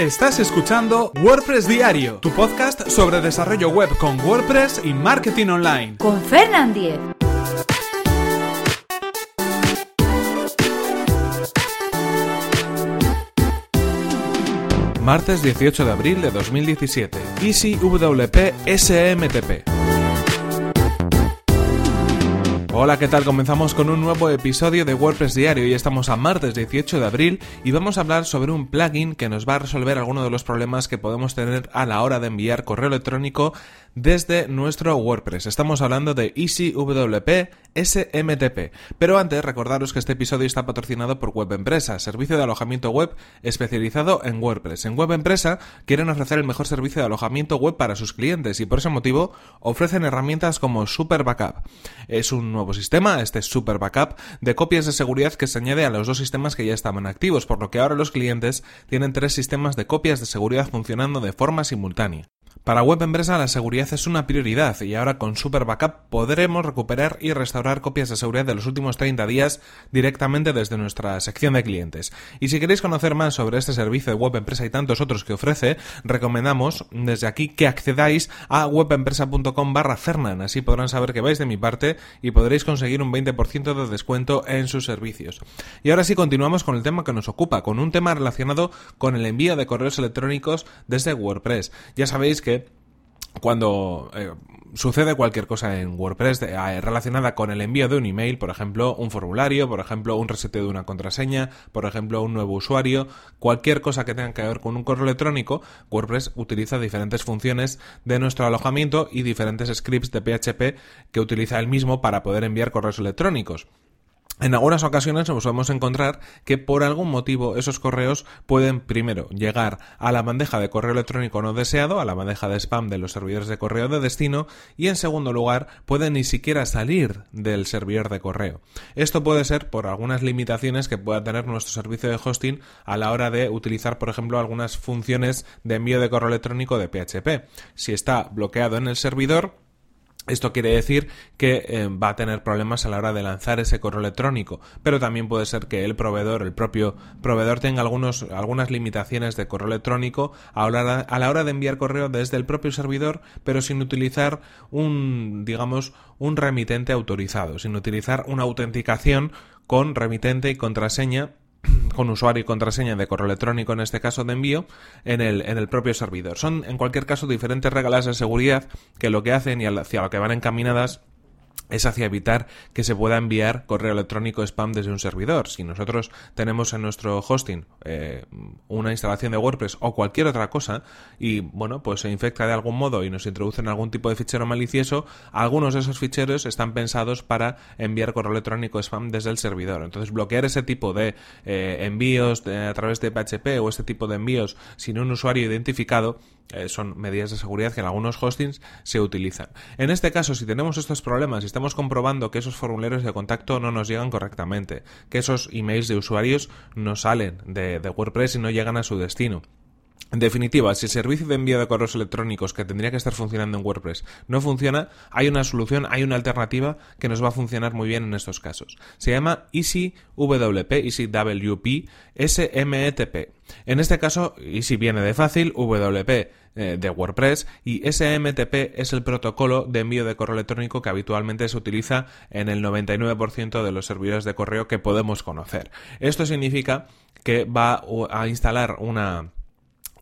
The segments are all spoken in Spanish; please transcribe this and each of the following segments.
Estás escuchando WordPress Diario, tu podcast sobre desarrollo web con WordPress y marketing online. Con Fernand Diez. Martes 18 de abril de 2017. Easy WP SMTP. Hola, ¿qué tal? Comenzamos con un nuevo episodio de WordPress Diario y estamos a martes 18 de abril y vamos a hablar sobre un plugin que nos va a resolver algunos de los problemas que podemos tener a la hora de enviar correo electrónico desde nuestro WordPress. Estamos hablando de EasyWP SMTP. Pero antes, recordaros que este episodio está patrocinado por Web Empresa, servicio de alojamiento web especializado en WordPress. En Web Empresa quieren ofrecer el mejor servicio de alojamiento web para sus clientes y por ese motivo ofrecen herramientas como Super Backup. Es un nuevo sistema, este Super Backup, de copias de seguridad que se añade a los dos sistemas que ya estaban activos, por lo que ahora los clientes tienen tres sistemas de copias de seguridad funcionando de forma simultánea. Para Web Empresa la seguridad es una prioridad y ahora con Super Backup podremos recuperar y restaurar copias de seguridad de los últimos 30 días directamente desde nuestra sección de clientes. Y si queréis conocer más sobre este servicio de Web Empresa y tantos otros que ofrece, recomendamos desde aquí que accedáis a webempresa.com barra Fernan, así podrán saber que vais de mi parte y podréis conseguir un 20% de descuento en sus servicios. Y ahora sí continuamos con el tema que nos ocupa, con un tema relacionado con el envío de correos electrónicos desde WordPress. Ya sabéis que cuando eh, sucede cualquier cosa en WordPress eh, relacionada con el envío de un email, por ejemplo, un formulario, por ejemplo, un reseteo de una contraseña, por ejemplo, un nuevo usuario, cualquier cosa que tenga que ver con un correo electrónico, WordPress utiliza diferentes funciones de nuestro alojamiento y diferentes scripts de PHP que utiliza el mismo para poder enviar correos electrónicos. En algunas ocasiones nos podemos encontrar que por algún motivo esos correos pueden primero llegar a la bandeja de correo electrónico no deseado, a la bandeja de spam de los servidores de correo de destino y en segundo lugar pueden ni siquiera salir del servidor de correo. Esto puede ser por algunas limitaciones que pueda tener nuestro servicio de hosting a la hora de utilizar por ejemplo algunas funciones de envío de correo electrónico de PHP. Si está bloqueado en el servidor, esto quiere decir que eh, va a tener problemas a la hora de lanzar ese correo electrónico, pero también puede ser que el proveedor, el propio proveedor, tenga algunos, algunas limitaciones de correo electrónico a la, a la hora de enviar correo desde el propio servidor, pero sin utilizar un, digamos, un remitente autorizado, sin utilizar una autenticación con remitente y contraseña con usuario y contraseña de correo electrónico, en este caso de envío, en el, en el propio servidor. Son, en cualquier caso, diferentes reglas de seguridad que lo que hacen y hacia lo que van encaminadas es hacia evitar que se pueda enviar correo electrónico spam desde un servidor. Si nosotros tenemos en nuestro hosting eh, una instalación de WordPress o cualquier otra cosa y bueno, pues se infecta de algún modo y nos introducen algún tipo de fichero malicioso, algunos de esos ficheros están pensados para enviar correo electrónico spam desde el servidor. Entonces bloquear ese tipo de eh, envíos a través de PHP o este tipo de envíos sin un usuario identificado eh, son medidas de seguridad que en algunos hostings se utilizan. En este caso, si tenemos estos problemas y estamos comprobando que esos formularios de contacto no nos llegan correctamente, que esos emails de usuarios no salen de WordPress y no llegan a su destino, en definitiva, si el servicio de envío de correos electrónicos que tendría que estar funcionando en WordPress no funciona, hay una solución, hay una alternativa que nos va a funcionar muy bien en estos casos. Se llama EasyWP, EasyWP SMTP. En este caso, Easy viene de fácil, WP eh, de WordPress y SMTP es el protocolo de envío de correo electrónico que habitualmente se utiliza en el 99% de los servidores de correo que podemos conocer. Esto significa que va a instalar una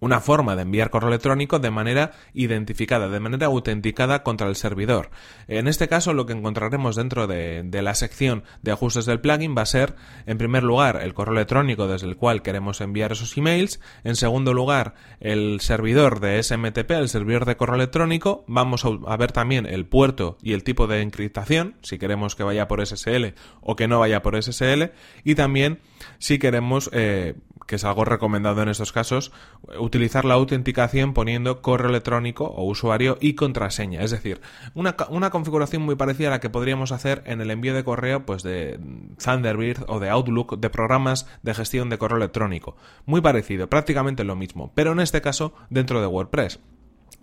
una forma de enviar correo electrónico de manera identificada, de manera autenticada contra el servidor. En este caso, lo que encontraremos dentro de, la sección de ajustes del plugin va a ser, en primer lugar, el correo electrónico desde el cual queremos enviar esos emails. En segundo lugar, el servidor de SMTP, el servidor de correo electrónico. Vamos a ver también el puerto y el tipo de encriptación, si queremos que vaya por SSL o que no vaya por SSL. Y también si queremos eh, que es algo recomendado en estos casos, utilizar la autenticación poniendo correo electrónico o usuario y contraseña. Es decir, una, una, configuración muy parecida a la que podríamos hacer en el envío de correo pues de Thunderbird o de Outlook, de programas de gestión de correo electrónico. Muy parecido, prácticamente lo mismo, pero en este caso dentro de WordPress.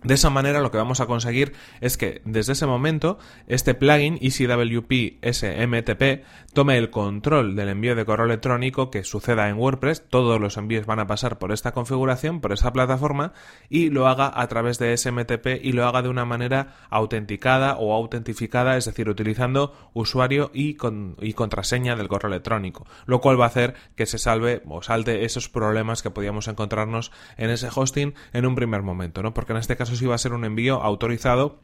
De esa manera lo que vamos a conseguir es que desde ese momento este plugin ECWP SMTP tome el control del envío de correo electrónico que suceda en WordPress, todos los envíos van a pasar por esta configuración, por esta plataforma y lo haga a través de SMTP y lo haga de una manera autenticada o autentificada, es decir, utilizando usuario y, y contraseña del correo electrónico, lo cual va a hacer que se salve o salte esos problemas que podíamos encontrarnos en ese hosting en un primer momento, ¿no? Porque en este caso sí va a ser un envío autorizado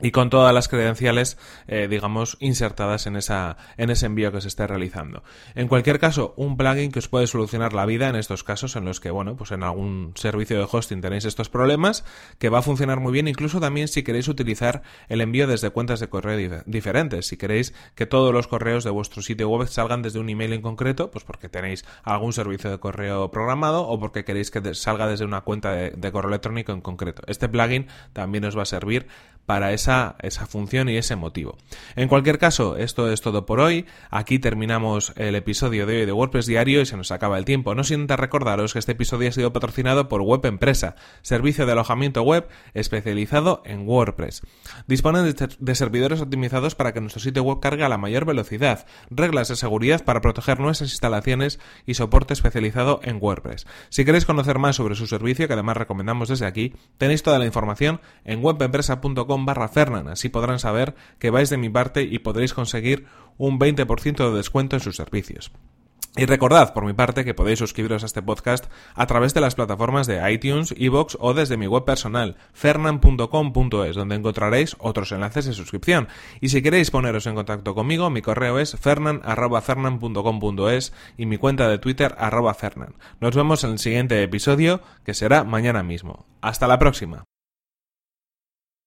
y con todas las credenciales, eh, digamos, insertadas en, esa, en ese envío que se esté realizando. En cualquier caso, un plugin que os puede solucionar la vida en estos casos en los que, bueno, pues en algún servicio de hosting tenéis estos problemas, que va a funcionar muy bien, incluso también si queréis utilizar el envío desde cuentas de correo diferentes. Si queréis que todos los correos de vuestro sitio web salgan desde un email en concreto, pues porque tenéis algún servicio de correo programado o porque queréis que salga desde una cuenta de correo electrónico en concreto. Este plugin también os va a servir para esa, esa función y ese motivo. En cualquier caso, esto es todo por hoy. Aquí terminamos el episodio de hoy de WordPress Diario y se nos acaba el tiempo. No sin recordaros que este episodio ha sido patrocinado por Web Empresa, servicio de alojamiento web especializado en WordPress. Disponen de, servidores optimizados para que nuestro sitio web cargue a la mayor velocidad, reglas de seguridad para proteger nuestras instalaciones y soporte especializado en WordPress. Si queréis conocer más sobre su servicio, que además recomendamos desde aquí, tenéis toda la información en webempresa.com Así podrán saber que vais de mi parte y podréis conseguir un 20% de descuento en sus servicios. Y recordad, por mi parte, que podéis suscribiros a este podcast a través de las plataformas de iTunes, Evox o desde mi web personal, fernan.com.es, donde encontraréis otros enlaces de suscripción. Y si queréis poneros en contacto conmigo, mi correo es fernan.fernan.com.es y mi cuenta de Twitter arroba fernan. Nos vemos en el siguiente episodio, que será mañana mismo. Hasta la próxima.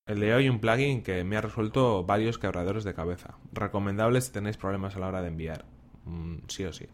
El de hoy un plugin que me ha resuelto varios quebradores de cabeza. Recomendable si tenéis problemas a la hora de enviar. Mm, sí o sí.